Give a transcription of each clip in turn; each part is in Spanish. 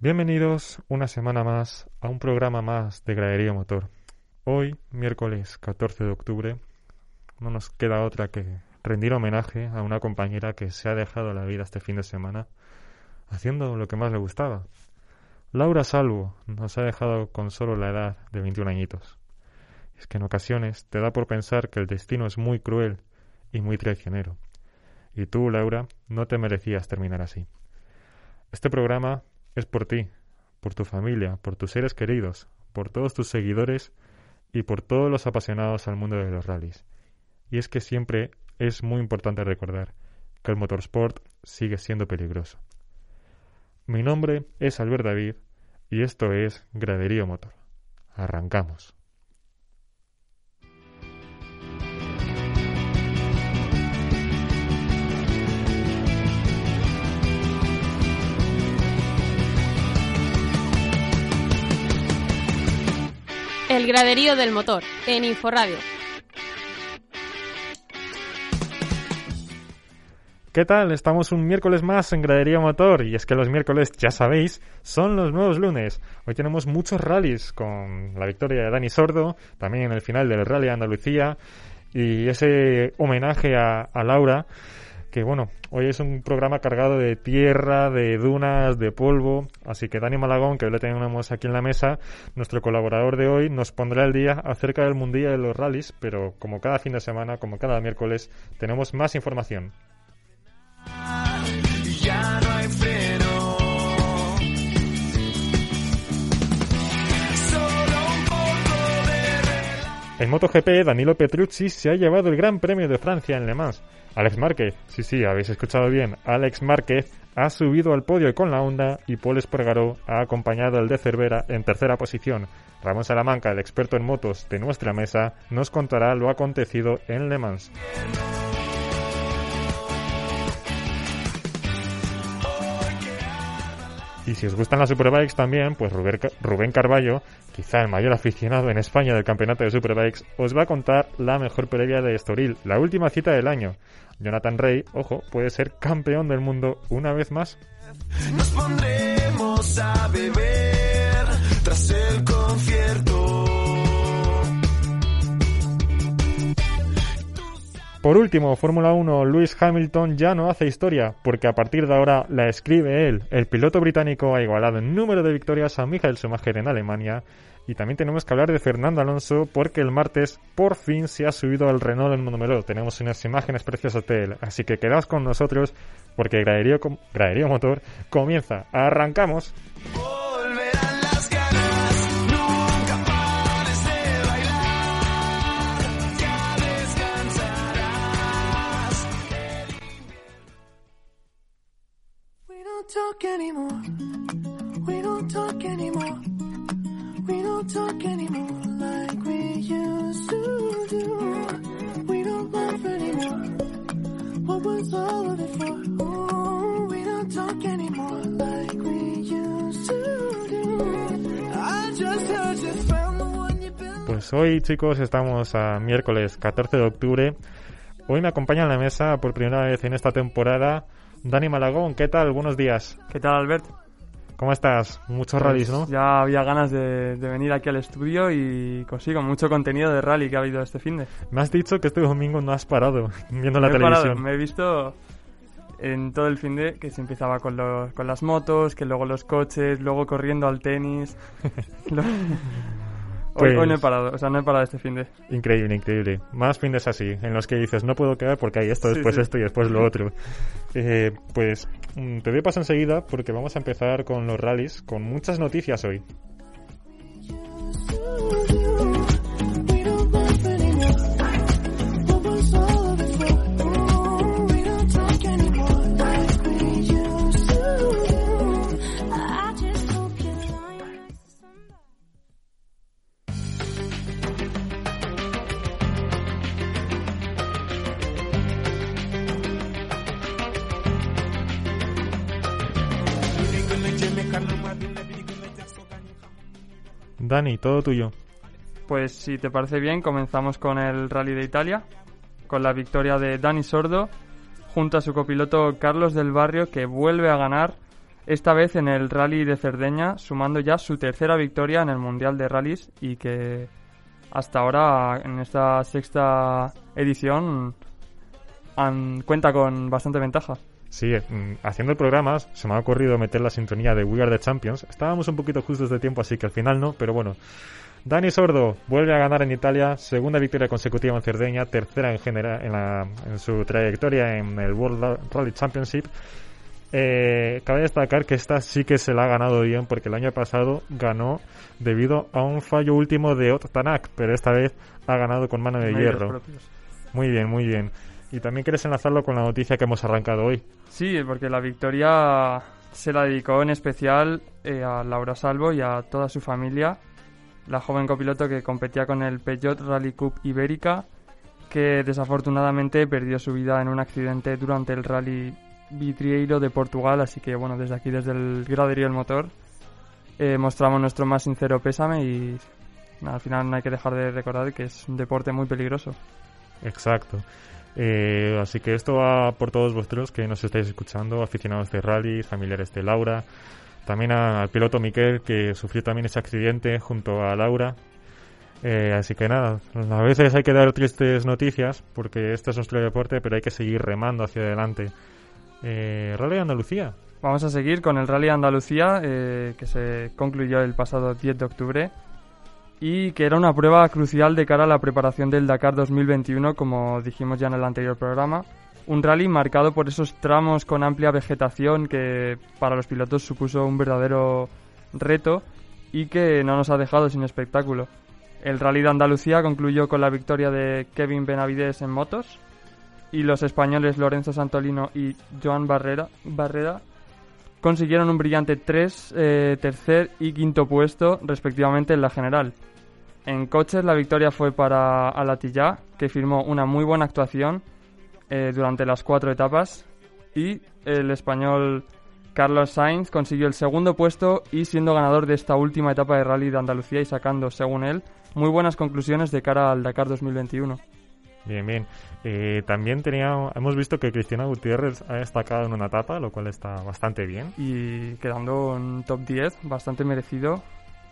Bienvenidos una semana más a un programa más de Gradería Motor. Hoy, miércoles 14 de octubre, no nos queda otra que rendir homenaje a una compañera que se ha dejado la vida este fin de semana haciendo lo que más le gustaba. Laura Salvo nos ha dejado con solo la edad de 21 añitos. Es que en ocasiones te da por pensar que el destino es muy cruel y muy traicionero. Y tú, Laura, no te merecías terminar así. Este programa es por ti, por tu familia, por tus seres queridos, por todos tus seguidores y por todos los apasionados al mundo de los rallies. Y es que siempre es muy importante recordar que el motorsport sigue siendo peligroso. Mi nombre es Albert David y esto es Graderío Motor. Arrancamos. Graderío del motor, en Inforadio. ¿Qué tal? Estamos un miércoles más en Graderío Motor y es que los miércoles, ya sabéis, son los nuevos lunes. Hoy tenemos muchos rallies con la victoria de Dani Sordo, también en el final del Rally Andalucía y ese homenaje a Laura bueno, hoy es un programa cargado de tierra, de dunas, de polvo, así que Dani Malagón, que hoy le tenemos aquí en la mesa, nuestro colaborador de hoy, nos pondrá el día acerca del Mundial de los Rallys, pero como cada fin de semana, como cada miércoles, tenemos más información. En MotoGP, Danilo Petrucci se ha llevado el Gran Premio de Francia en Le Mans. Alex Márquez, sí, sí, habéis escuchado bien, Alex Márquez ha subido al podio con la Honda y Paul Espargaró ha acompañado al de Cervera en tercera posición. Ramón Salamanca, el experto en motos de nuestra mesa, nos contará lo acontecido en Le Mans. Y si os gustan las Superbikes también, pues Rubén Ca- Rubén Carballo, quizá el mayor aficionado en España del campeonato de Superbikes, os va a contar la mejor previa de Estoril, la última cita del año. Jonathan Rey, ojo, puede ser campeón del mundo una vez más. Nos pondremos a beber tras el concierto. Por último, Fórmula 1, Lewis Hamilton ya no hace historia, porque a partir de ahora la escribe él. El piloto británico ha igualado en número de victorias a Michael Schumacher en Alemania. Y también tenemos que hablar de Fernando Alonso, porque el martes por fin se ha subido al Renault en Monumeló. Tenemos unas imágenes preciosas de él. Así que quedaos con nosotros, porque Graderío, Graderío Motor comienza. ¡Arrancamos! Talk anymore. We don't talk anymore. We don't talk anymore like we used to do. We don't laugh anymore. What was all of it for? Oh, we don't talk anymore like we used to do. I just heard you found the one you've been Pues hoy, chicos, estamos a miércoles 14 de octubre. Hoy me acompaña en la mesa por primera vez en esta temporada Dani Malagón. ¿Qué tal? Buenos días. ¿Qué tal, Albert? ¿Cómo estás? Muchos rallies, ¿no? Pues Ya había ganas de, de venir aquí al estudio y consigo mucho contenido de rally que ha habido este fin de. Me has dicho que este domingo no has parado viendo la Me he parado, televisión. me he visto en todo el fin de que se empezaba con, los, con las motos, que luego los coches, luego corriendo al tenis. Lo- Hoy, Pues- hoy no he parado, o sea, no he parado este fin de. Increíble, increíble. Más fines así, en los que dices, no puedo quedar porque hay esto, Sí, después sí. esto y después lo otro. Eh, pues mm, te doy paso enseguida porque vamos a empezar con los rallies, con muchas noticias hoy. Dani, todo tuyo. Pues si te parece bien, comenzamos con el Rally de Italia, con la victoria de Dani Sordo, junto a su copiloto Carlos del Barrio, que vuelve a ganar esta vez en el Rally de Cerdeña, sumando ya su tercera victoria en el Mundial de Rallys y que hasta ahora, en esta sexta edición, cuenta con bastante ventaja. Sí, mm, haciendo el programa se me ha ocurrido meter la sintonía de We Are the Champions. Estábamos un poquito justos de tiempo, así que al final no, pero bueno. Dani Sordo vuelve a ganar en Italia, segunda victoria consecutiva en Cerdeña, tercera en general en, la- en su trayectoria en el World Rally Championship. Eh, cabe destacar que esta sí que se la ha ganado bien porque el año pasado ganó debido a un fallo último de Ott Tanak, pero esta vez ha ganado con mano de hierro. propios. Muy bien, muy bien. Y también quieres enlazarlo con la noticia que hemos arrancado hoy. Sí, porque la victoria se la dedicó en especial eh, a Laura Salvo y a toda su familia, la joven copiloto que competía con el Peugeot Rally Cup Ibérica, que desafortunadamente perdió su vida en un accidente durante el Rally Vitrieiro de Portugal, así que bueno, desde aquí, desde el graderío del motor, eh, mostramos nuestro más sincero pésame y al final no hay que dejar de recordar que es un deporte muy peligroso. Exacto. Eh, así que esto va por todos vosotros que nos estáis escuchando, aficionados de rally, familiares de Laura, también al piloto Miquel que sufrió también ese accidente junto a Laura. Eh, así que nada, a veces hay que dar tristes noticias porque este es nuestro deporte, pero hay que seguir remando hacia adelante. Eh, rally Andalucía. Vamos a seguir con el Rally Andalucía, eh, que se concluyó el pasado 10 de octubre y que era una prueba crucial de cara a la preparación del Dakar 2021, como dijimos ya en el anterior programa. Un rally marcado por esos tramos con amplia vegetación que para los pilotos supuso un verdadero reto y que no nos ha dejado sin espectáculo. El Rally de Andalucía concluyó con la victoria de Kevin Benavides en motos y los españoles Lorenzo Santolino y Joan Barrera, Barrera consiguieron un brillante 3, tercer y quinto puesto respectivamente en la general. En coches la victoria fue para Alatilla, que firmó una muy buena actuación eh, durante las cuatro etapas y el español Carlos Sainz consiguió el segundo puesto y siendo ganador de esta última etapa de rally de Andalucía y sacando, según él, muy buenas conclusiones de cara al Dakar 2021. Bien, bien. Eh, también tenía, hemos visto que Cristina Gutiérrez ha destacado en una etapa, lo cual está bastante bien. Y quedando en top 10, bastante merecido.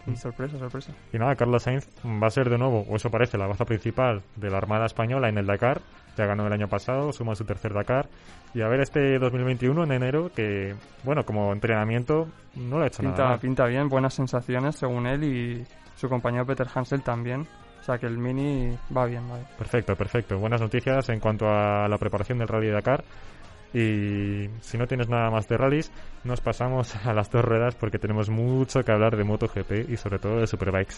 Y Mm. sorpresa, sorpresa. Y nada, Carlos Sainz va a ser de nuevo, o eso parece, la baza principal de la Armada Española en el Dakar. Ya ganó el año pasado, suma su tercer Dakar. Y a ver este 2021 en enero, que, bueno, como entrenamiento no lo ha hecho nada Pinta, mal. pinta bien, buenas sensaciones según él y su compañero Peter Hansel también. O sea que el mini va bien, va bien. Perfecto, perfecto. Buenas noticias en cuanto a la preparación del Rally de Dakar. Y si no tienes nada más de rallies, nos pasamos a las dos ruedas porque tenemos mucho que hablar de MotoGP y sobre todo de Superbikes.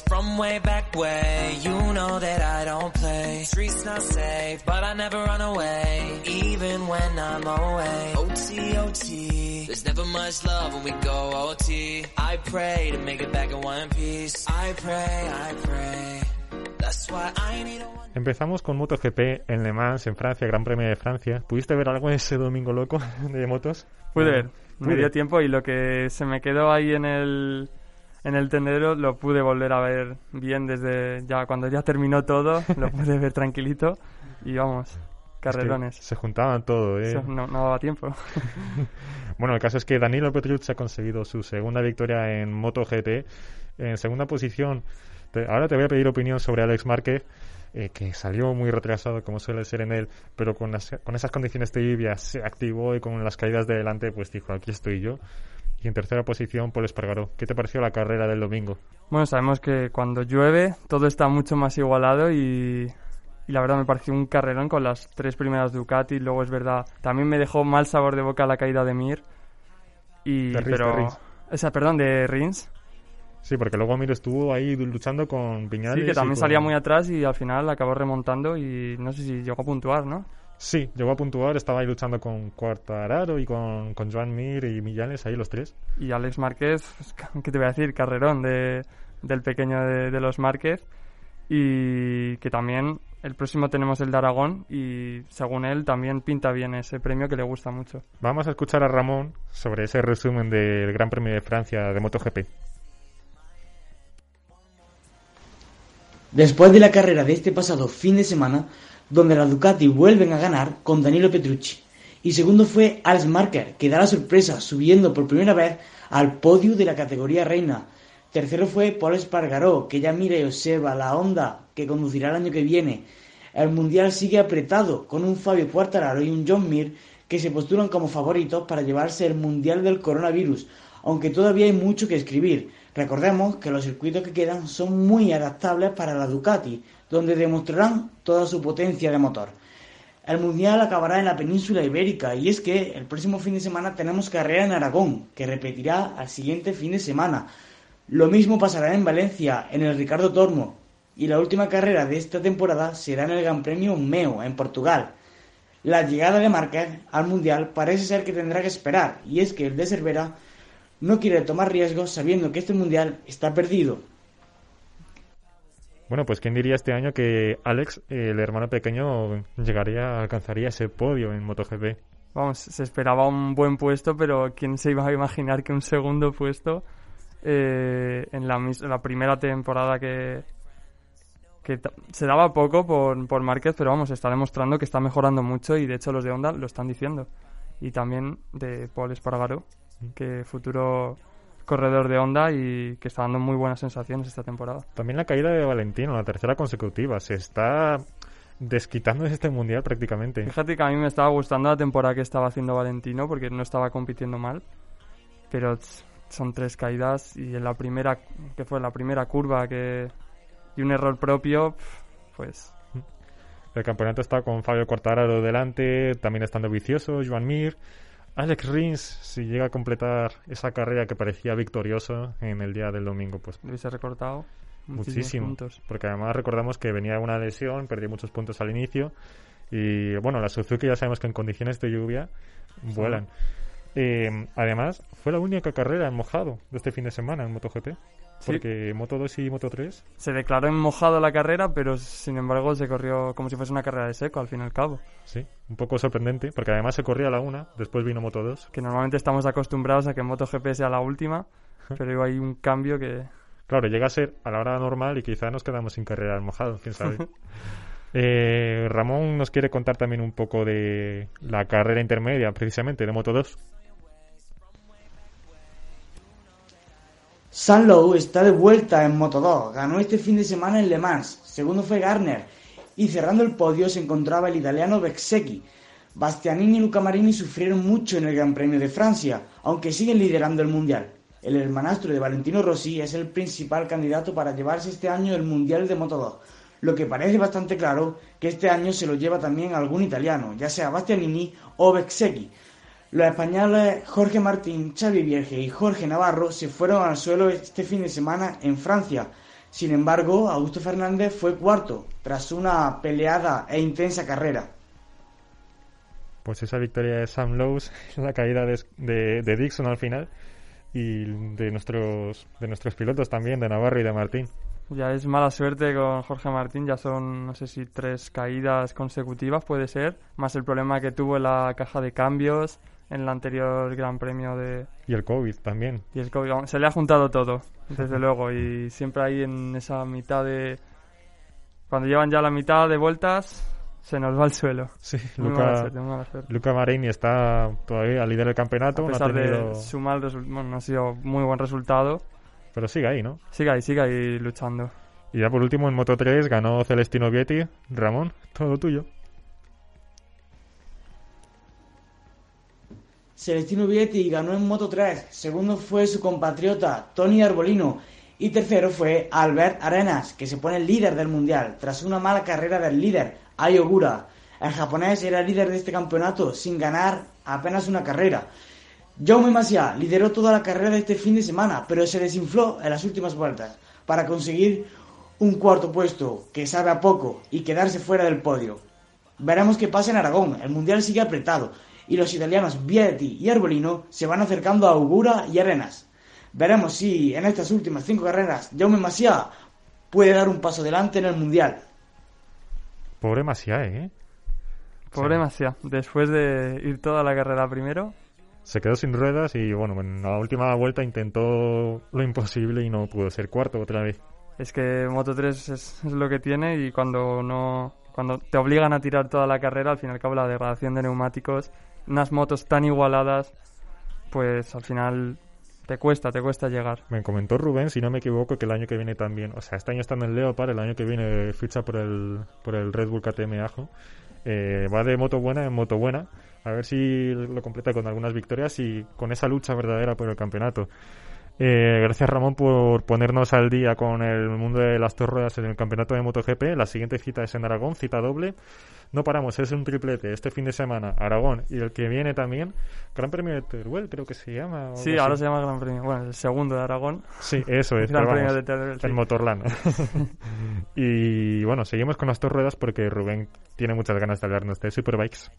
From way back way. You know that I don't play. Streets not safe, but I never run away. Even when I'm away. OT, OT. There's never much love when we go OT. I pray to make it back in one piece. I pray, I pray. That's why I need a one. Empezamos con MotoGP en Le Mans, en Francia, Gran Premio de Francia. ¿Pudiste ver algo ese domingo loco de motos? Pude ver, me dio tiempo y lo que se me quedó ahí en el, en el tendedero lo pude volver a ver bien desde ya cuando ya terminó todo, lo pude ver tranquilito y vamos, Es que carrerones. se juntaban todo, ¿eh? Eso no, no daba tiempo. Bueno, el caso es que Danilo Petrucci ha conseguido su segunda victoria en MotoGP. En segunda posición, te- ahora te voy a pedir opinión sobre Alex Márquez, eh, que salió muy retrasado, como suele ser en él, pero con, las- con esas condiciones de lluvia se activó y con las caídas de delante, pues dijo, aquí estoy yo. Y en tercera posición, Paul Espargaró. ¿Qué te pareció la carrera del domingo? Bueno, sabemos que cuando llueve todo está mucho más igualado y, y la verdad me pareció un carrerón con las tres primeras Ducati. Luego es verdad, también me dejó mal sabor de boca la caída de Mir. Y, De Rins, pero, de Rins. O sea, perdón, de Rins. Sí, porque luego Mir estuvo ahí luchando con Piñales. Sí, que también con- salía muy atrás y al final acabó remontando y no sé si llegó a puntuar, ¿no? Sí, llegó a puntuar, estaba ahí luchando con Cuartararo y con, con Joan Mir y Millales, ahí los tres. Y Alex Márquez, pues, ¿qué te voy a decir? Carrerón de, del pequeño de, de los Márquez. Y que también el próximo tenemos el de Aragón y según él también pinta bien ese premio que le gusta mucho. Vamos a escuchar a Ramón sobre ese resumen del Gran Premio de Francia de MotoGP. Después de la carrera de este pasado fin de semana, donde las Ducati vuelven a ganar con Danilo Petrucci. Y segundo fue Alex Marker, que da la sorpresa subiendo por primera vez al podio de la categoría reina. Tercero fue Paul Espargaró, que ya mira y observa la Honda que conducirá el año que viene. El mundial sigue apretado, con un Fabio Quartararo y un John Mir que se postulan como favoritos para llevarse el mundial del coronavirus, aunque todavía hay mucho que escribir. Recordemos que los circuitos que quedan son muy adaptables para la Ducati, donde demostrarán toda su potencia de motor. El Mundial acabará en la península ibérica y es que el próximo fin de semana tenemos carrera en Aragón, que repetirá al siguiente fin de semana. Lo mismo pasará en Valencia, en el Ricardo Tormo, y la última carrera de esta temporada será en el Gran Premio Meo, en Portugal. La llegada de Márquez al Mundial parece ser que tendrá que esperar, y es que el de Cervera no quiere tomar riesgos sabiendo que este Mundial está perdido. Bueno, pues quién diría este año que Alex, el hermano pequeño, llegaría, alcanzaría ese podio en MotoGP. Vamos, se esperaba un buen puesto, pero quién se iba a imaginar que un segundo puesto eh, en, la, mis- en la primera temporada que, se daba poco por, por Márquez, pero vamos, está demostrando que está mejorando mucho y de hecho los de Honda lo están diciendo. Y también de Paul Espargaro, que futuro corredor de Honda y que está dando muy buenas sensaciones esta temporada. También la caída de Valentino, la tercera consecutiva. Se está desquitando de este mundial prácticamente. Fíjate que a mí me estaba gustando la temporada que estaba haciendo Valentino porque no estaba compitiendo mal, pero son tres caídas y en la primera, que fue la primera curva que y un error propio, pues El campeonato está con Fabio Quartararo delante, también estando vicioso, Joan Mir. Alex Rins, si llega a completar esa carrera que parecía victorioso en el día del domingo, pues le hubiese recortado muchísimo. puntos. Porque además recordamos que venía una lesión, perdió muchos puntos al inicio. Y bueno, la Suzuki ya sabemos que en condiciones de lluvia vuelan. Eh, además, fue la única carrera en mojado de este fin de semana en MotoGP. Sí. Porque Moto 2 y Moto 3 Se declaró en mojado la carrera, pero sin embargo se corrió como si fuese una carrera de seco al fin y al cabo. Sí, un poco sorprendente, porque además se corría a la una, después vino Moto 2. Que normalmente estamos acostumbrados a que MotoGP sea la última, pero hay un cambio que Claro, llega a ser a la hora normal y quizá nos quedamos sin carrera en mojado, quién sabe. Eh, Ramón nos quiere contar también un poco de la carrera intermedia, precisamente, de Moto 2. San Lowe está de vuelta en Moto2, ganó este fin de semana en Le Mans, segundo fue Garner, y cerrando el podio se encontraba el italiano Bezzecchi. Bastianini y Luca Marini sufrieron mucho en el Gran Premio de Francia, aunque siguen liderando el Mundial. El hermanastro de Valentino Rossi es el principal candidato para llevarse este año el Mundial de Moto2, lo que parece bastante claro que este año se lo lleva también algún italiano, ya sea Bastianini o Bezzecchi. Los españoles Jorge Martín, Xavi Vierge y Jorge Navarro se fueron al suelo este fin de semana en Francia. Sin embargo, Augusto Fernández fue cuarto, tras una peleada e intensa carrera. Pues esa victoria de Sam Lowe's, la caída de, de- de Dixon al final y de nuestros, de nuestros pilotos también, de Navarro y de Martín. Ya es mala suerte con Jorge Martín, ya son, no sé si tres caídas consecutivas puede ser, más el problema que tuvo en la caja de cambios en el anterior Gran Premio de... Y el COVID también. Y que vamos, se le ha juntado todo, desde luego, y siempre ahí en esa mitad de... Cuando llevan ya la mitad de vueltas, se nos va al suelo. Sí, Muy Luca, suerte. Luca Marini está todavía al líder del campeonato, A no ha pesar tenido- de su mal bueno, no ha sido muy buen resultado, pero sigue ahí, ¿no? sigue ahí, sigue ahí luchando. Y ya por último en Moto 3 ganó Celestino Vietti. Ramón, todo tuyo. Celestino Vietti ganó en Moto 3, segundo fue su compatriota Tony Arbolino y tercero fue Albert Arenas, que se pone líder del mundial tras una mala carrera del líder, Ai Ogura. El japonés era líder de este campeonato sin ganar apenas una carrera. Jaume Masia lideró toda la carrera de este fin de semana, pero se desinfló en las últimas vueltas para conseguir un cuarto puesto que sabe a poco y quedarse fuera del podio. Veremos qué pasa en Aragón. El mundial sigue apretado y los italianos Vietti y Arbolino se van acercando a Augura y Arenas. Veremos si en estas últimas cinco carreras Jaume Masia puede dar un paso adelante en el mundial. Pobre Masia, ¿eh? Pobre Sí. Masia, después de ir toda la carrera primero, Se quedó sin ruedas y bueno, en la última vuelta intentó lo imposible y no pudo ser cuarto otra vez. es que Moto 3 es, es lo que tiene y cuando no cuando te obligan a tirar toda la carrera, al fin y al cabo la degradación de neumáticos, unas motos tan igualadas, pues al final te cuesta, te cuesta llegar. Me comentó Rubén, si no me equivoco, que el año que viene también, o sea, este año está en el Leopard, el año que viene ficha por el, por el Red Bull KTM Ajo. Eh, va de moto buena en moto buena, a ver si lo completa con algunas victorias y con esa lucha verdadera por el campeonato. Eh, gracias Ramón por ponernos al día con el mundo de las dos ruedas en el campeonato de MotoGP. La siguiente cita es en Aragón, cita doble. No paramos, es un triplete este fin de semana, Aragón y el que viene también, Gran Premio de Teruel, creo que se llama. Sí, ahora así. se llama Gran Premio, bueno, el segundo de Aragón. Sí, eso es. Gran Premio vamos, de Teruel, sí. El Motorland. y bueno, seguimos con las dos ruedas porque Rubén tiene muchas ganas de hablarnos de Superbikes.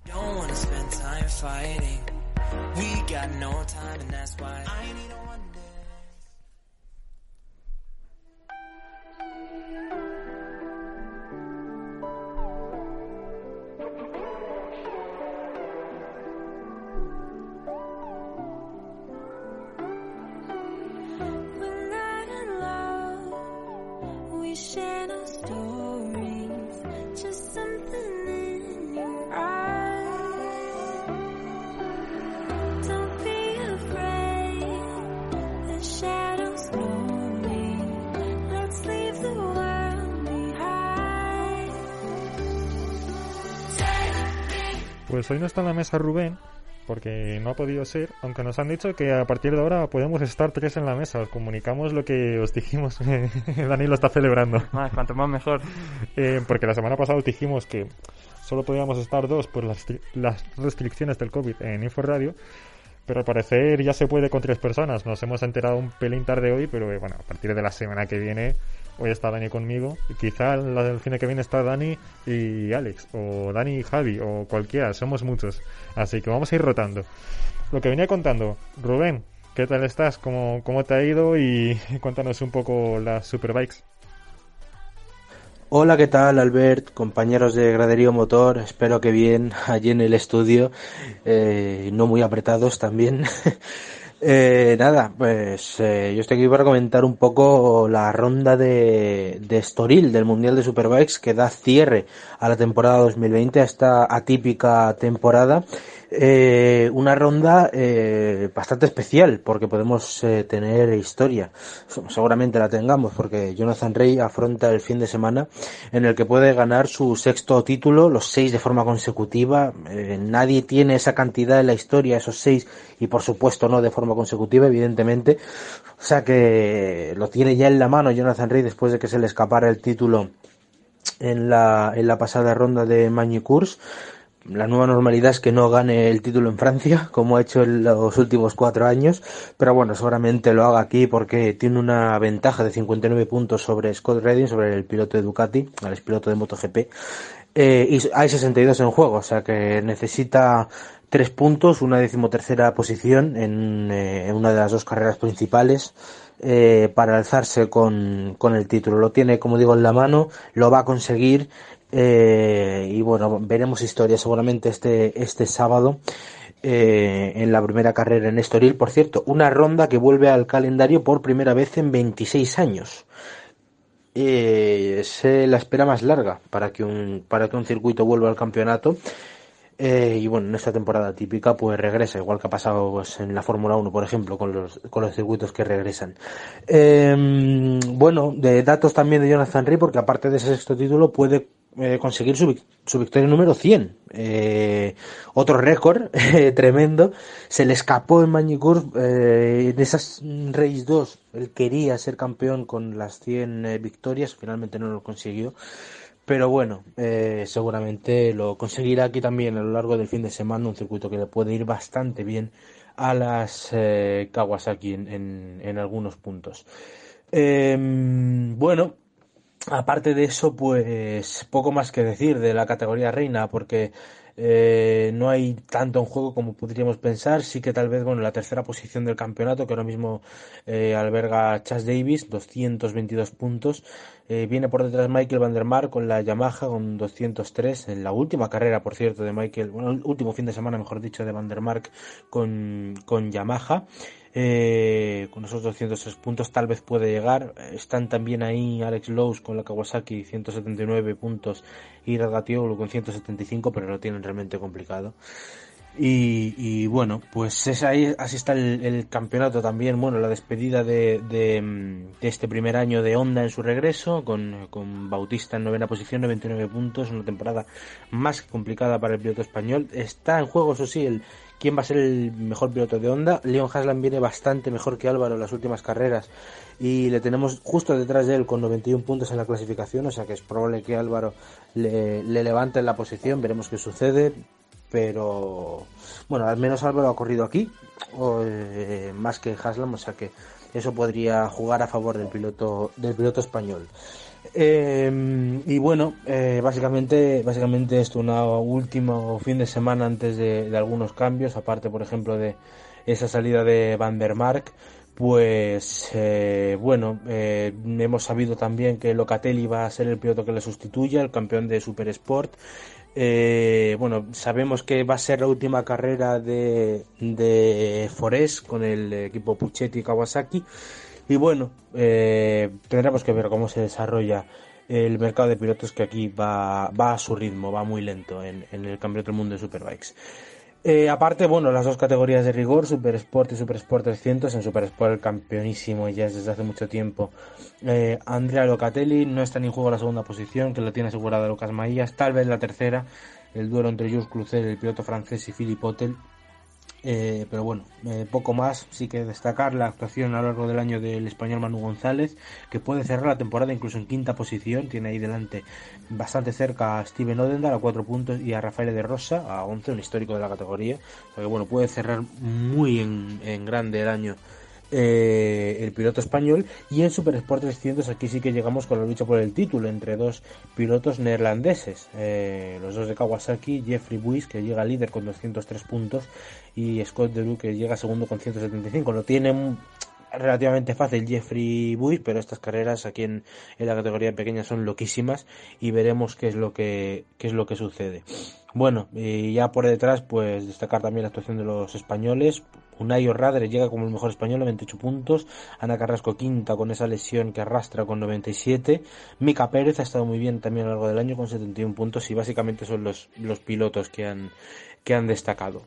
Pues hoy no está en la mesa Rubén porque no ha podido ser, aunque nos han dicho que a partir de ahora podemos estar tres en la mesa. Os comunicamos lo que os dijimos. Dani lo está celebrando. Más, cuanto más mejor. Eh, porque la semana pasada os dijimos que solo podíamos estar dos por las, tri- las restricciones del COVID en Inforadio. Pero al parecer ya se puede con tres personas. Nos hemos enterado un pelín tarde hoy, pero eh, bueno, a partir de la semana que viene, hoy está Dani conmigo. Y quizá la del fin que viene está Dani y Alex, o Dani y Javi, o cualquiera. Somos muchos. Así que vamos a ir rotando. Lo que venía contando, Rubén, ¿qué tal estás? ¿Cómo, cómo te ha ido? Y cuéntanos un poco las Superbikes. Hola, ¿qué tal, Albert? Compañeros de Graderío Motor, espero que bien allí en el estudio, eh, no muy apretados también. Eh, nada, pues eh, yo estoy aquí para comentar un poco la ronda de, de Estoril del Mundial de Superbikes que da cierre a la temporada 2020, a esta atípica temporada. Eh, una ronda eh, bastante especial porque podemos eh, tener historia. Seguramente la tengamos porque Jonathan Rey afronta el fin de semana en el que puede ganar su sexto título, los seis de forma consecutiva. Eh, nadie tiene esa cantidad en la historia, esos seis, y por supuesto no de forma consecutiva, evidentemente. O sea que lo tiene ya en la mano Jonathan Rey después de que se le escapara el título en la, en la pasada ronda de Magny-Cours. La nueva normalidad es que no gane el título en Francia, como ha hecho en los últimos cuatro años, pero bueno, seguramente lo haga aquí porque tiene una ventaja de 59 puntos sobre Scott Redding, sobre el piloto de Ducati, el piloto de MotoGP, eh, y hay 62 en juego, o sea que necesita tres puntos, una decimotercera posición en, eh, en una de las dos carreras principales eh, para alzarse con, con el título. Lo tiene, como digo, en la mano, lo va a conseguir eh, y bueno, veremos historia seguramente este, este sábado eh, en la primera carrera en Estoril. Por cierto, una ronda que vuelve al calendario por primera vez en 26 años. Eh, es la espera más larga para que un, para que un circuito vuelva al campeonato. Eh, y bueno, en esta temporada típica pues regresa, igual que ha pasado pues, en la Fórmula 1, por ejemplo, con los, con los circuitos que regresan. Eh, bueno, de datos también de Jonathan Rey, porque aparte de ese sexto título puede eh, conseguir su, su victoria número 100. Eh, otro récord eh, tremendo. Se le escapó en Magny-Cours eh, en esas Race 2. Él quería ser campeón con las 100 eh, victorias, finalmente no lo consiguió. Pero bueno, eh, seguramente lo conseguirá aquí también a lo largo del fin de semana, un circuito que le puede ir bastante bien a las eh, Kawasaki en, en, algunos puntos. Eh, bueno, Aparte de eso, pues poco más que decir de la categoría reina, porque eh, no hay tanto en juego como podríamos pensar. Sí que tal vez, bueno, la tercera posición del campeonato, que ahora mismo eh, alberga Chas Davis, 222 puntos. Eh, viene por detrás Michael Van der con la Yamaha con 203. En la última carrera, por cierto, de Michael, bueno, el último fin de semana, mejor dicho, de Van der Mark con, con Yamaha. Eh, con esos 203 puntos tal vez puede llegar. Están también ahí Alex Lowe's con la Kawasaki 179 puntos y Radgatioglu con 175, pero lo tienen realmente complicado. Y, y bueno, pues es ahí, así está el, el campeonato también. Bueno, la despedida de, de, de este primer año de Honda en su regreso, con, con Bautista en novena posición, 99 puntos, una temporada más complicada para el piloto español. Está en juego, eso sí, el, quién va a ser el mejor piloto de Honda. Leon Haslam viene bastante mejor que Álvaro en las últimas carreras y le tenemos justo detrás de él con 91 puntos en la clasificación, o sea que es probable que Álvaro le, le levante en la posición, veremos qué sucede. Pero bueno, al menos Álvaro ha corrido aquí, eh, más que Haslam, o sea que eso podría jugar a favor del piloto, del piloto español. Eh, y bueno, eh, básicamente, básicamente esto, un último fin de semana antes de, algunos cambios, aparte por ejemplo de esa salida de Van der Mark, pues eh, bueno, eh, hemos sabido también que Locatelli va a ser el piloto que le sustituya, el campeón de Super Sport. Bueno, sabemos que va a ser la última carrera de, de Forest con el equipo Puchetti y Kawasaki. Y bueno, eh, tendremos que ver cómo se desarrolla el mercado de pilotos que aquí va, va a su ritmo, va muy lento en, en el Campeonato del Mundo de Superbikes. Eh, aparte, bueno, las dos categorías de rigor, Super Sport y Super Sport 300. En Super Sport el campeonísimo ya es desde hace mucho tiempo. Eh, Andrea Locatelli no está ni en juego la segunda posición, que lo tiene asegurada Lucas Maías. Tal vez la tercera, el duelo entre Jules Cluzel, el piloto francés, y Philippe Otel. Eh, pero bueno, eh, poco más. Sí que destacar la actuación a lo largo del año del español Manu González, que puede cerrar la temporada incluso en quinta posición. Tiene ahí delante bastante cerca a Steven Odendar a cuatro puntos y a Rafael de Rosa a 11, un histórico de la categoría. Bueno, puede cerrar muy en, en grande el año eh, el piloto español y en Super Sport 300 aquí sí que llegamos con la lucha por el título entre dos pilotos neerlandeses eh, los dos de Kawasaki Jeffrey Buis que llega líder con 203 puntos y Scott Deru que llega segundo con 175 lo tiene relativamente fácil Jeffrey Buis pero estas carreras aquí en, en la categoría pequeña son loquísimas y veremos qué es lo que qué es lo que sucede bueno, y ya por detrás, pues destacar también la actuación de los españoles. Unai Orradre llega como el mejor español, 98 puntos. Ana Carrasco quinta con esa lesión que arrastra con 97. Mica Pérez ha estado muy bien también a lo largo del año con 71 puntos y básicamente son los, los pilotos que han, que han destacado.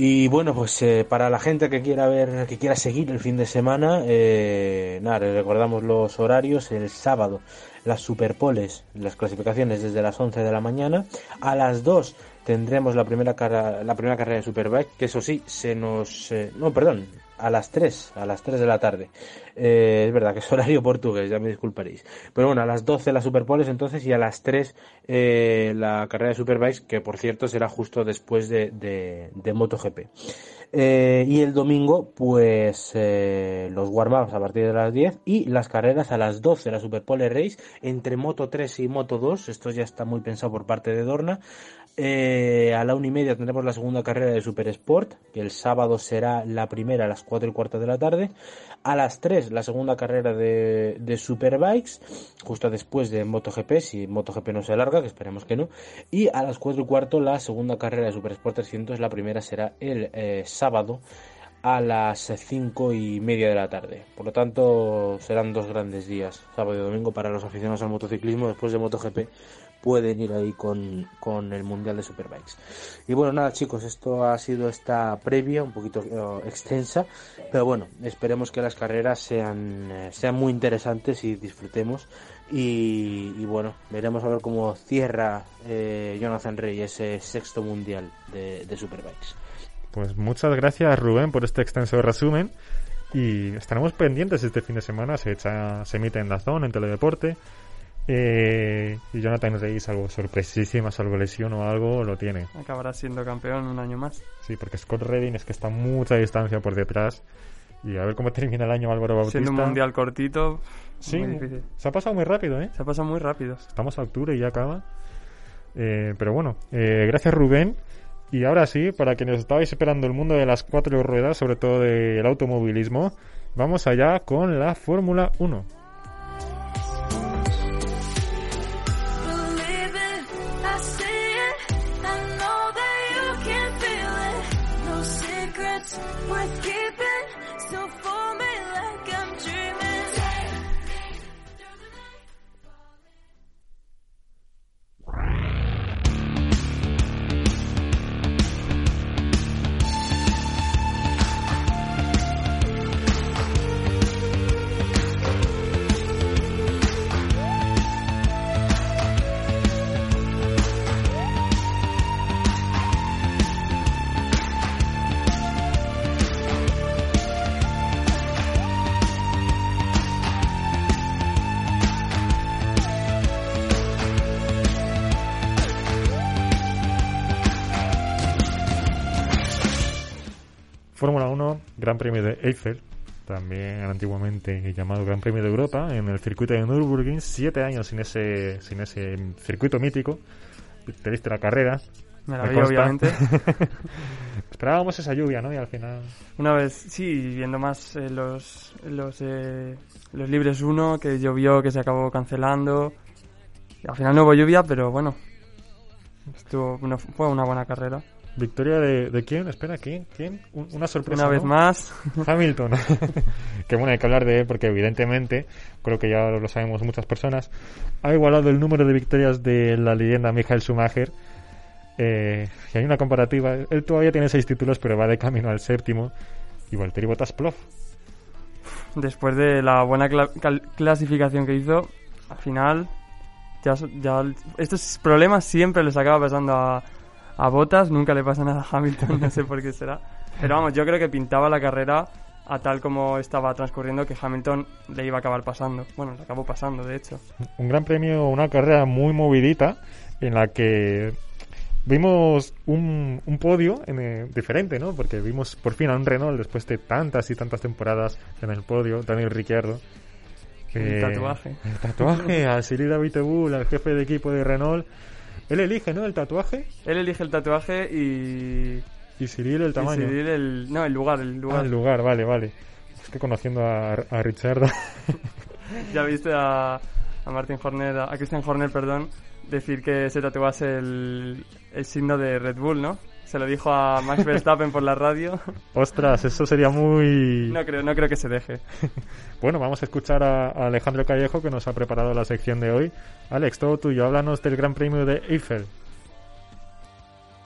Y bueno, pues eh, para la gente que quiera ver, que quiera seguir el fin de semana, eh, recordamos los horarios. El sábado, las superpoles, las clasificaciones desde las 11 de la mañana. A las 2 tendremos la primera, cara, la primera carrera de Superbike, que eso sí, se nos... eh, no, perdón, a las 3, a las 3 de la tarde. Eh, es verdad que es horario portugués, ya me disculparéis. Pero bueno, a las 12 las Superpoles entonces y a las 3 eh, la carrera de Superbikes, que por cierto será justo después de, de, de MotoGP. Y el domingo, pues los warm-ups a partir de las 10 y las carreras a las 12, la Superpole Race entre Moto 3 y Moto 2. Esto ya está muy pensado por parte de Dorna. Eh, a la una y media tendremos la segunda carrera de Super Sport, que el sábado será la primera a las 4 y cuarto de la tarde. A las 3 la segunda carrera de, de Superbikes, justo después de MotoGP, si MotoGP no se alarga, que esperemos que no. Y a las 4 y cuarto la segunda carrera de Super Sport 300, la primera será el eh, sábado a las 5 y media de la tarde. Por lo tanto, serán dos grandes días, sábado y domingo, para los aficionados al motociclismo después de MotoGP pueden ir ahí con, con el Mundial de Superbikes. Y bueno, nada chicos, esto ha sido esta previa, un poquito eh, extensa, pero bueno, esperemos que las carreras sean, eh, sean muy interesantes y disfrutemos. Y, y bueno, veremos a ver cómo cierra eh, Jonathan Rey ese sexto Mundial de, de Superbikes. Pues muchas gracias Rubén por este extenso resumen y estaremos pendientes este fin de semana, se echa, se emite en Dazón, en Teledeporte. Eh, y Jonathan Rey, algo sorpresísima, salvo lesión o algo, lo tiene. Acabará siendo campeón un año más. Sí, porque Scott Redding es que está mucha distancia por detrás Y a ver cómo termina el año Álvaro Bautista. Siendo un mundial cortito, Sí, muy difícil. se ha pasado muy rápido, ¿eh? Se ha pasado muy rápido. Estamos a octubre y ya acaba. Eh, pero bueno, eh, gracias Rubén. Y ahora sí, para quienes estabais esperando el mundo de las cuatro ruedas, sobre todo del automovilismo, vamos allá con la Fórmula 1. Gran Premio de Eiffel, también antiguamente llamado Gran Premio de Europa, en el circuito de Nürburgring, siete años sin ese, sin ese circuito mítico. Te diste la carrera. Me la me vi, consta. obviamente. Esperábamos esa lluvia, ¿no? Y al final... Una vez, sí, viendo más eh, los, los, eh, los libres 1, que llovió, que se acabó cancelando. Al final no hubo lluvia, pero bueno. Estuvo, fue una buena carrera. ¿Victoria de, de quién? Espera, ¿quién? ¿Quién? Un- Una sorpresa, Una vez ¿no? más. Hamilton. que bueno, hay que hablar de él porque evidentemente, creo que ya lo sabemos muchas personas, ha igualado el número de victorias de la leyenda Michael Schumacher. Eh, y hay una comparativa. Él todavía tiene seis títulos, pero va de camino al séptimo. Y Valtteri Bottas plof. Después de la buena clasificación que hizo, al final, ya estos problemas siempre les acaba pasando a, a Bottas, nunca le pasa nada a Hamilton, no sé por qué será. Pero vamos, yo creo que pintaba la carrera a tal como estaba transcurriendo que Hamilton le iba a acabar pasando. Bueno, le acabó pasando, de hecho. Un gran premio, una carrera muy movidita en la que vimos un, un podio en, eh, diferente, ¿no? Porque vimos por fin a un Renault después de tantas y tantas temporadas en el podio, Daniel Ricciardo. El tatuaje. El tatuaje, a Cyril Abiteboul, al jefe de equipo de Renault. Él elige, ¿no? El tatuaje Él elige el tatuaje y... y Cyril el y tamaño. Cyril el... No, el lugar, el Ah, lugar. el lugar, vale, vale. Es que conociendo a, a Ricciardo. Ya viste a, a Martin Horner, a Christian Horner, perdón, decir que se tatuase el, el signo de Red Bull, ¿no? Se lo dijo a Max Verstappen por la radio. Ostras, eso sería muy... No creo, no creo que se deje. Bueno, vamos a escuchar a, a Alejandro Callejo que nos ha preparado la sección de hoy. Alex, todo tuyo, háblanos del Gran Premio de Eiffel.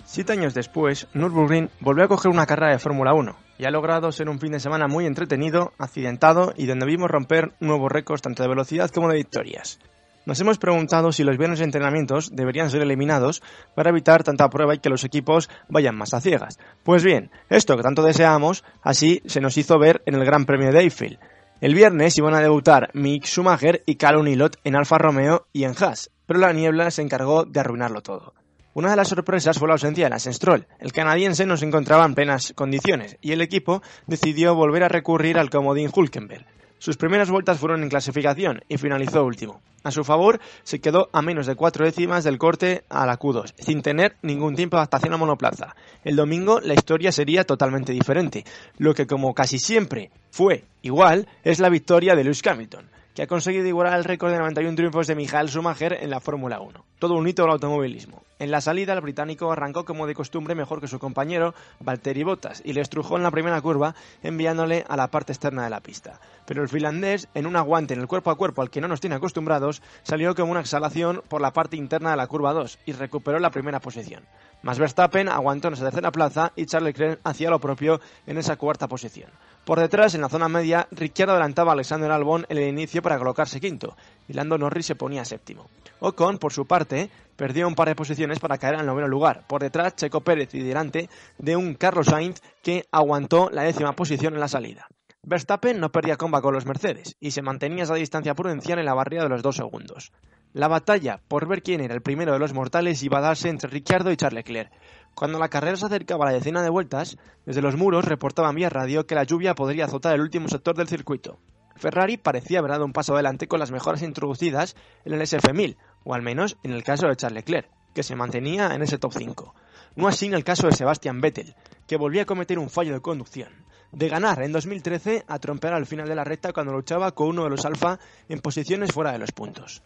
Siete años después, Nürburgring volvió a coger una carrera de Fórmula 1 y ha logrado ser un fin de semana muy entretenido, accidentado y donde vimos romper nuevos récords tanto de velocidad como de victorias. Nos hemos preguntado si los viernes de entrenamientos deberían ser eliminados para evitar tanta prueba y que los equipos vayan más a ciegas. Pues bien, esto que tanto deseamos, así se nos hizo ver en el Gran Premio de Eiffel. El viernes iban a debutar Mick Schumacher y Calum Nilot en Alfa Romeo y en Haas, pero la niebla se encargó de arruinarlo todo. Una de las sorpresas fue la ausencia de Lance Stroll. El canadiense no se encontraba en plenas condiciones y el equipo decidió volver a recurrir al comodín Hulkenberg. Sus primeras vueltas fueron en clasificación y finalizó último. A su favor, se quedó a menos de cuatro décimas del corte a la Q2, sin tener ningún tiempo de adaptación a monoplaza. El domingo la historia sería totalmente diferente. Lo que como casi siempre fue igual es la victoria de Lewis Hamilton que ha conseguido igualar el récord de 91 triunfos de Michael Schumacher en la Fórmula 1. Todo un hito del automovilismo. En la salida, el británico arrancó como de costumbre mejor que su compañero Valtteri Bottas y le estrujó en la primera curva, enviándole a la parte externa de la pista. Pero el finlandés, en un aguante en el cuerpo a cuerpo al que no nos tiene acostumbrados, salió como una exhalación por la parte interna de la curva 2 y recuperó la primera posición. Max Verstappen aguantó en esa tercera plaza y Charles Leclerc hacía lo propio en esa cuarta posición. Por detrás, en la zona media, Ricciardo adelantaba a Alexander Albon en el inicio para colocarse quinto, y Lando Norris se ponía séptimo. Ocon, por su parte, perdió un par de posiciones para caer al noveno lugar. Por detrás, Checo Pérez y delante de un Carlos Sainz que aguantó la décima posición en la salida. Verstappen no perdía comba con los Mercedes y se mantenía esa distancia prudencial en la barrera de los dos segundos. La batalla por ver quién era el primero de los mortales iba a darse entre Ricciardo y Charles Leclerc. Cuando la carrera se acercaba a la decena de vueltas, desde los muros reportaban vía radio que la lluvia podría azotar el último sector del circuito. Ferrari parecía haber dado un paso adelante con las mejoras introducidas en el SF1000, o al menos en el caso de Charles Leclerc, que se mantenía en ese top 5. No así en el caso de Sebastian Vettel, que volvía a cometer un fallo de conducción. De ganar en 2013 a trompear al final de la recta cuando luchaba con uno de los Alfa en posiciones fuera de los puntos.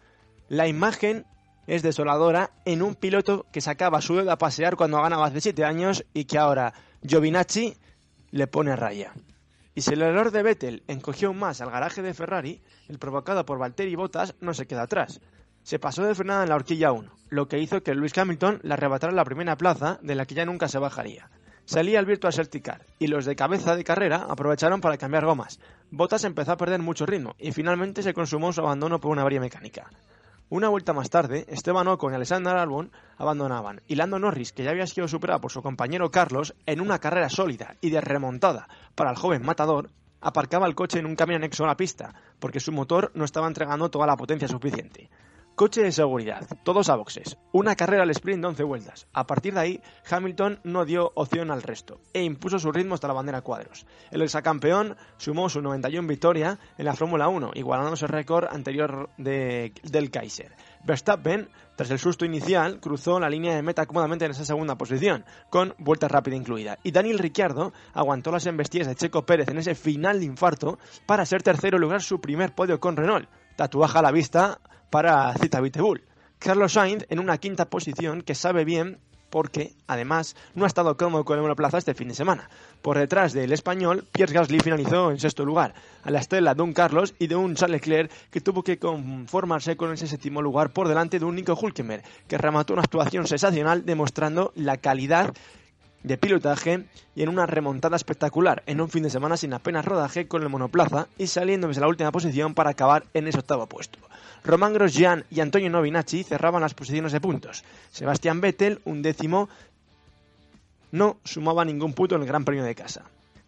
La imagen es desoladora en un piloto que sacaba su dedo a pasear cuando ganaba hace 7 años y que ahora Giovinacci le pone a raya. Y si el error de Vettel encogió más al garaje de Ferrari, el provocado por Valtteri Bottas no se queda atrás. Se pasó de frenada en la horquilla 1, lo que hizo que Lewis Hamilton le arrebatara la primera plaza de la que ya nunca se bajaría. Salía el Virtual Safety y los de cabeza de carrera aprovecharon para cambiar gomas. Bottas empezó a perder mucho ritmo y finalmente se consumó su abandono por una avería mecánica. Una vuelta más tarde, Esteban Ocon y Alexander Albon abandonaban, y Lando Norris, que ya había sido superado por su compañero Carlos en una carrera sólida y de remontada para el joven matador, aparcaba el coche en un camión anexo a la pista, porque su motor no estaba entregando toda la potencia suficiente. Coche de seguridad, todos a boxes. Una carrera al sprint de 11 vueltas. A partir de ahí, Hamilton no dio opción al resto e impuso su ritmo hasta la bandera cuadros. El exacampeón sumó su 91 victoria en la Fórmula 1, igualándose el récord anterior de- del Kaiser. Verstappen, tras el susto inicial, cruzó la línea de meta cómodamente en esa segunda posición, con vuelta rápida incluida. Y Daniel Ricciardo aguantó las embestidas de Checo Pérez en ese final de infarto para ser tercero y lograr su primer podio con Renault. Tatuaje a la vista para Cita Bull. Carlos Sainz en una quinta posición que sabe bien porque, además, no ha estado cómodo con el monoplaza este fin de semana. Por detrás del español, Pierre Gasly finalizó en sexto lugar, a la estela de un Carlos y de un Charles Leclerc que tuvo que conformarse con ese séptimo lugar por delante de un Nico Hulkenberg, que remató una actuación sensacional demostrando la calidad de pilotaje y en una remontada espectacular en un fin de semana sin apenas rodaje con el monoplaza y saliendo desde la última posición para acabar en ese octavo puesto. Román Grosjean y Antonio Novinacci cerraban las posiciones de puntos. Sebastián Vettel, un décimo, no sumaba ningún punto en el Gran Premio de casa.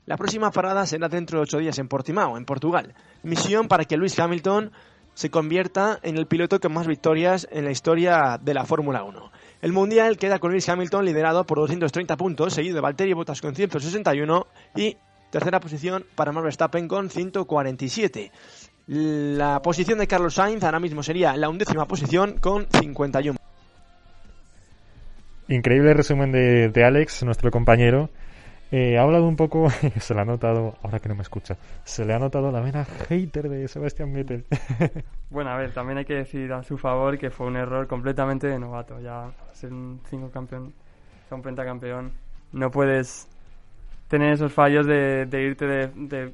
La próxima parada será dentro de ocho días en Portimao, en Portugal. Misión para que Lewis Hamilton se convierta en el piloto con más victorias en la historia de la Fórmula 1. El Mundial queda con Lewis Hamilton liderado por 230 puntos, seguido de Valtteri Bottas con 161 y tercera posición para Max Verstappen con 147. La posición de Carlos Sainz ahora mismo sería la undécima posición con 51. Increíble resumen de, de Alex, nuestro compañero. Eh, ha hablado un poco, se le ha notado, ahora que no me escucha, se le ha notado la vena hater de Sebastián Vettel. Bueno, a ver, también hay que decir a su favor que fue un error completamente de novato. Ya ser un cinco campeón, o sea, un pentacampeón, no puedes tener esos fallos de, de irte de, de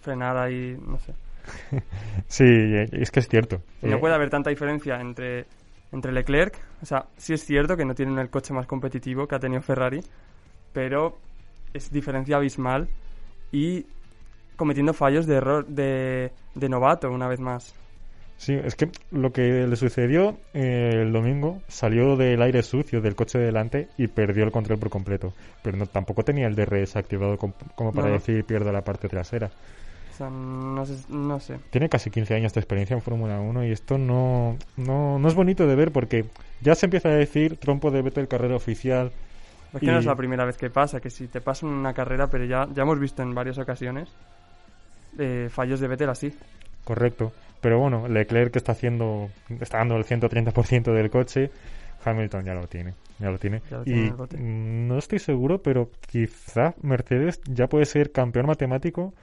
frenar ahí, no sé. sí, es que es cierto. Y no Eh, puede haber tanta diferencia entre, entre Leclerc. O sea, sí es cierto que no tienen el coche más competitivo que ha tenido Ferrari, pero es diferencia abismal y cometiendo fallos de error de, de novato una vez más. Sí, es que lo que le sucedió eh, el domingo salió del aire sucio del coche de delante y perdió el control por completo. Pero no, tampoco tenía el DRS activado com- como para No. decir pierdo la parte trasera. O sea, no sé, no sé. Tiene casi 15 años de experiencia en Fórmula 1 y esto no, no, no es bonito de ver porque ya se empieza a decir trompo de Vettel carrera oficial. Es que no es la primera vez que pasa, que si te pasa en una carrera, pero ya, ya hemos visto en varias ocasiones eh, fallos de Vettel así. Correcto. Pero bueno, Leclerc que está haciendo, está dando el 130% del coche, Hamilton ya lo tiene. Ya lo tiene. Ya lo tiene en y no estoy seguro, pero quizá Mercedes ya puede ser campeón matemático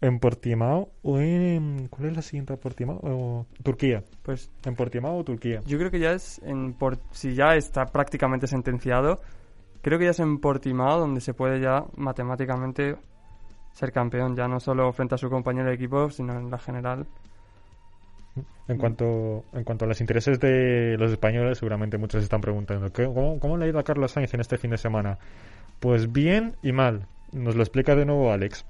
en Portimao o en... ¿Cuál es la siguiente Portimao? O Turquía. Pues En Portimao o Turquía. yo creo que ya es en Por- si ya está prácticamente sentenciado, creo que ya es en Portimao donde se puede ya matemáticamente ser campeón, ya no solo frente a su compañero de equipo, sino en la general. En cuanto, en cuanto a los intereses de los españoles, seguramente muchos se están preguntando ¿qué- cómo, ¿cómo le ha ido a Carlos Sainz en este fin de semana? Pues bien y mal. Nos lo explica de nuevo Alex.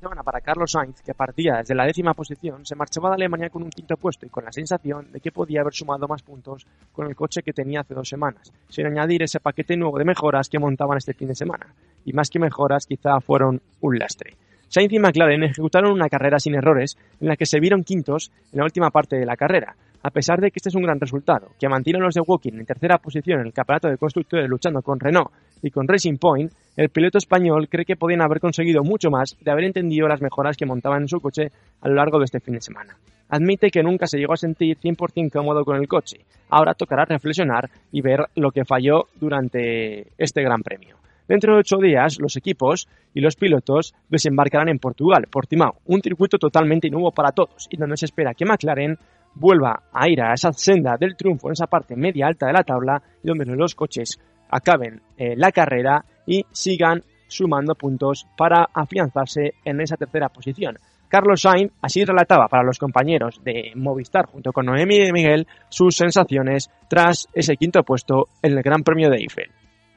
Semana para Carlos Sainz, que partía desde la décima posición, se marchaba de Alemania con un quinto puesto y con la sensación de que podía haber sumado más puntos con el coche que tenía hace dos semanas, sin añadir ese paquete nuevo de mejoras que montaban este fin de semana. Y más que mejoras, quizá fueron un lastre. Sainz y McLaren ejecutaron una carrera sin errores en la que se vieron quintos en la última parte de la carrera. A pesar de que este es un gran resultado, que mantiene a los de Walking en tercera posición en el campeonato de constructores luchando con Renault y con Racing Point, el piloto español cree que podían haber conseguido mucho más de haber entendido las mejoras que montaban en su coche a lo largo de este fin de semana. Admite que nunca se llegó a sentir 100% cómodo con el coche. Ahora tocará reflexionar y ver lo que falló durante este Gran Premio. Dentro de ocho días, los equipos y los pilotos desembarcarán en Portugal, Portimao, un circuito totalmente nuevo para todos y donde se espera que McLaren vuelva a ir a esa senda del triunfo en esa parte media alta de la tabla donde los coches acaben eh, la carrera y sigan sumando puntos para afianzarse en esa tercera posición. Carlos Sainz así relataba para los compañeros de Movistar junto con Noemi y Miguel sus sensaciones tras ese quinto puesto en el Gran Premio de Eiffel.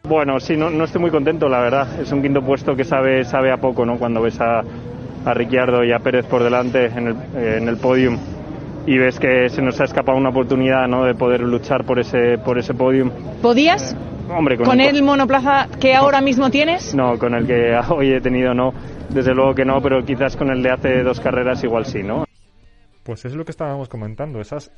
Bueno, sí, no, no estoy muy contento, la verdad. Es un quinto puesto que sabe, sabe a poco, ¿no? Cuando ves a, a Ricciardo y a Pérez por delante en el, en el podium y ves que se nos ha escapado una oportunidad, ¿no? De poder luchar por ese, por ese podium. ¿Podías? Hombre, con, ¿Con el, el monoplaza que ahora mismo tienes? No, con el que hoy he tenido no. Desde luego que no, pero quizás con el de hace dos carreras igual sí, ¿no? Pues es lo que estábamos comentando. Esas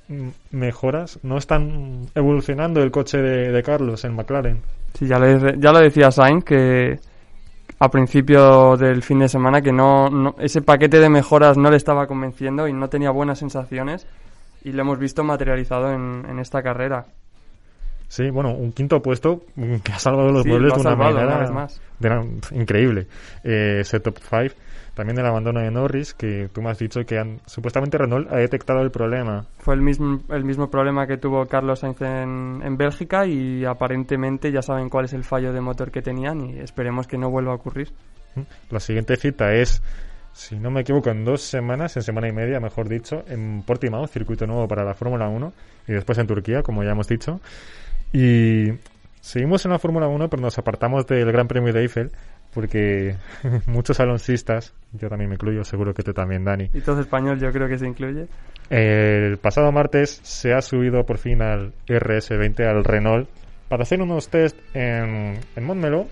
mejoras no están evolucionando el coche de, de Carlos en McLaren. Sí, ya, le- ya lo decía Sainz que a principio del fin de semana que no, no- ese paquete de mejoras no le estaba convenciendo y no tenía buenas sensaciones y lo hemos visto materializado en, en esta carrera. Sí, bueno, un quinto puesto que ha salvado los Sí, muebles lo ha de una salvado manera una vez más. de una- increíble. Eh, ese top 5, también el abandono de Norris, que tú me has dicho que han, supuestamente Renault ha detectado el problema. Fue el mismo, el mismo problema que tuvo Carlos Sainz en, en Bélgica y aparentemente ya saben cuál es el fallo de motor que tenían y esperemos que no vuelva a ocurrir. La siguiente cita es, si no me equivoco, en dos semanas, en semana y media, mejor dicho, en Portimao, circuito nuevo para la Fórmula 1, y después en Turquía, como ya hemos dicho. Y seguimos en la Fórmula 1, pero nos apartamos del Gran Premio de Eiffel, porque muchos alonsistas, yo también me incluyo, seguro que tú también, Dani, Y todo español yo creo que se incluye. el pasado martes se ha subido por fin al RS20, al Renault, para hacer unos test en, en Montmeló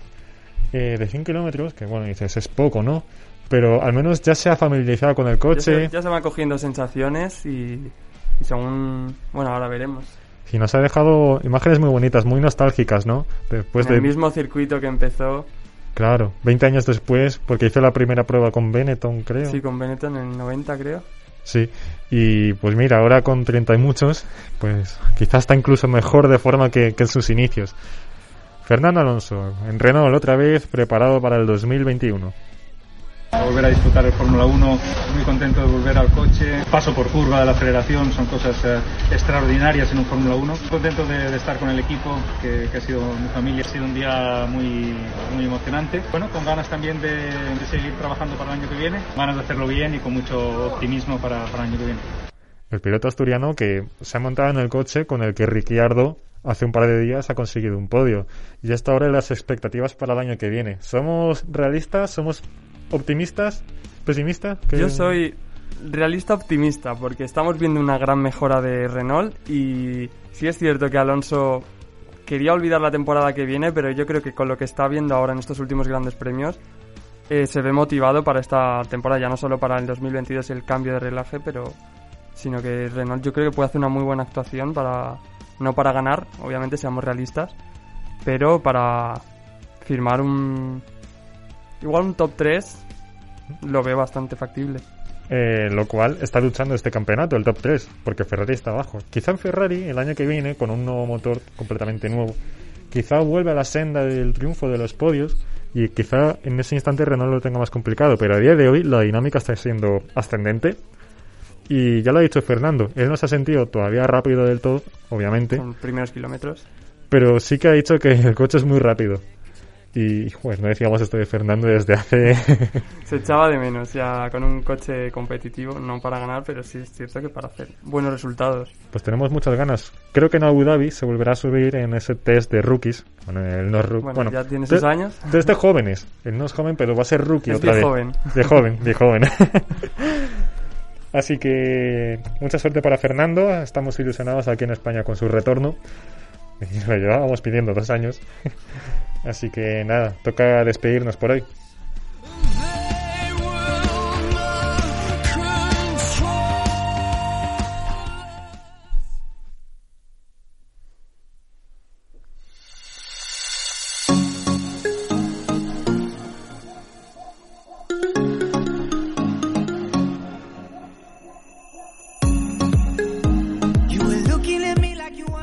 eh, de 100 kilómetros, que bueno, dices, es poco, ¿no? Pero al menos ya se ha familiarizado con el Ya coche se, ya se van cogiendo sensaciones y, y son... Bueno, ahora veremos. y nos ha dejado imágenes muy bonitas, muy nostálgicas, ¿no? Después en de, el mismo circuito que empezó, claro, 20 años después, porque hizo la primera prueba con Benetton, creo. sí, con Benetton en el 90 creo. Sí, y pues mira, ahora con 30 y muchos, pues quizás está incluso mejor de forma que, que en sus inicios. Fernando Alonso, en Renault otra vez, preparado para el 2021. Volver a disfrutar el Fórmula 1, muy contento de volver al coche, paso por curva de la aceleración, son cosas eh, extraordinarias en un Fórmula 1. Contento de, estar con el equipo, que, que ha sido mi familia, ha sido un día muy, muy emocionante. Bueno, con ganas también de, de seguir trabajando para el año que viene, ganas de hacerlo bien y con mucho optimismo para, para el año que viene. El piloto asturiano que se ha montado en el coche con el que Ricciardo hace un par de días ha conseguido un podio. Y hasta ahora las expectativas para el año que viene. ¿Somos realistas? ¿Somos optimistas? ¿Pesimistas? ¿Qué- Yo soy realista optimista porque estamos viendo una gran mejora de Renault y sí es cierto que Alonso quería olvidar la temporada que viene, pero yo creo que con lo que está viendo ahora en estos últimos grandes premios eh, se ve motivado para esta temporada, ya no solo para el 2022 el cambio de relaje, pero sino que Renault yo creo que puede hacer una muy buena actuación para no para ganar, obviamente seamos realistas, pero para firmar un igual un top 3 lo veo bastante factible. Eh, lo cual está luchando este campeonato, el top 3, porque Ferrari está abajo. Quizá en Ferrari, el año que viene, con un nuevo motor completamente nuevo, quizá vuelve a la senda del triunfo de los podios y quizá en ese instante Renault lo tenga más complicado, pero a día de hoy la dinámica está siendo ascendente y ya lo ha dicho Fernando, él no se ha sentido todavía rápido del todo, obviamente, Son primeros kilómetros. pero sí que ha dicho que el coche es muy rápido. Y, pues no decíamos esto de Fernando desde hace... Se echaba de menos ya con un coche competitivo, no para ganar, pero sí es cierto que para hacer buenos resultados. Pues tenemos muchas ganas. Creo que en Abu Dhabi se volverá a subir en ese test de rookies. Bueno, el no es rookie. Bueno, ya tiene de- sus años. Desde jóvenes. Él no es joven, pero va a ser rookie Es otra de vez. joven. De joven, de joven. Así que mucha suerte para Fernando. Estamos ilusionados aquí en España con su retorno. Lo llevábamos pidiendo dos años. Así que nada, toca despedirnos por hoy.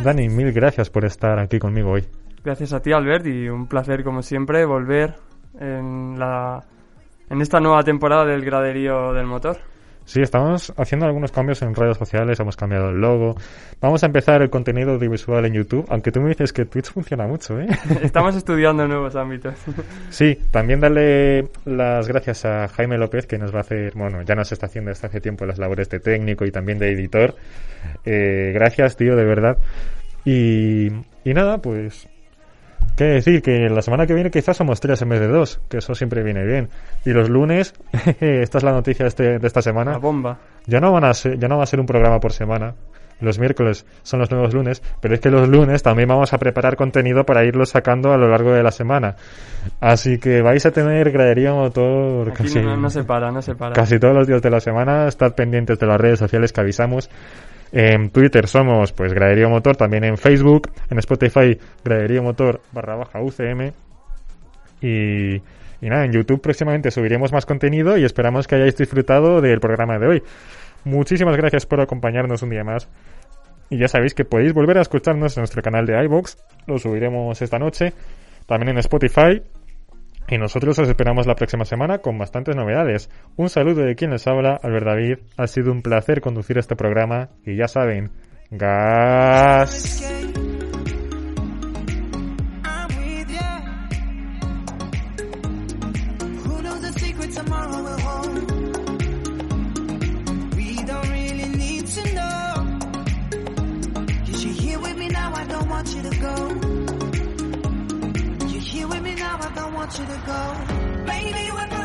Dani, mil gracias por estar aquí conmigo hoy. Gracias a ti, Albert, y un placer, como siempre, volver en, la, en esta nueva temporada del graderío del motor. Sí, estamos haciendo algunos cambios en redes sociales, hemos cambiado el logo. Vamos a empezar el contenido audiovisual en YouTube, aunque tú me dices que Twitch funciona mucho, ¿eh? Estamos estudiando nuevos ámbitos. Sí, también darle las gracias a Jaime López, que nos va a hacer, bueno, ya nos está haciendo desde hace tiempo las labores de técnico y también de editor. Eh, gracias, tío, de verdad. Y, y nada, pues ¿Qué decir? Que la semana que viene quizás somos tres en vez de dos, que eso siempre viene bien. Y los lunes, esta es la noticia de, este- de esta semana. La bomba. Ya no, van a ser, ya no va a ser un programa por semana. Los miércoles son los nuevos lunes, pero es que los lunes también vamos a preparar contenido para irlo sacando a lo largo de la semana. Así que vais a tener gradería motor Aquí casi, no, no se para, no se para. casi todos los días de la semana. Estad pendientes de las redes sociales que avisamos. En Twitter somos pues Graderío Motor, también en Facebook, en Spotify Graderío Motor barra baja UCM y, y nada, en YouTube próximamente subiremos más contenido y esperamos que hayáis disfrutado del programa de hoy. Muchísimas gracias por acompañarnos un día más. Y ya sabéis que podéis volver a escucharnos en nuestro canal de iVoox, lo subiremos esta noche, también en Spotify. Y nosotros os esperamos la próxima semana con bastantes novedades. Un saludo de quien les habla, Albert David. Ha sido un placer conducir este programa y ya saben, gas. You're here with me now, I don't want you to go. Baby, we're perfect.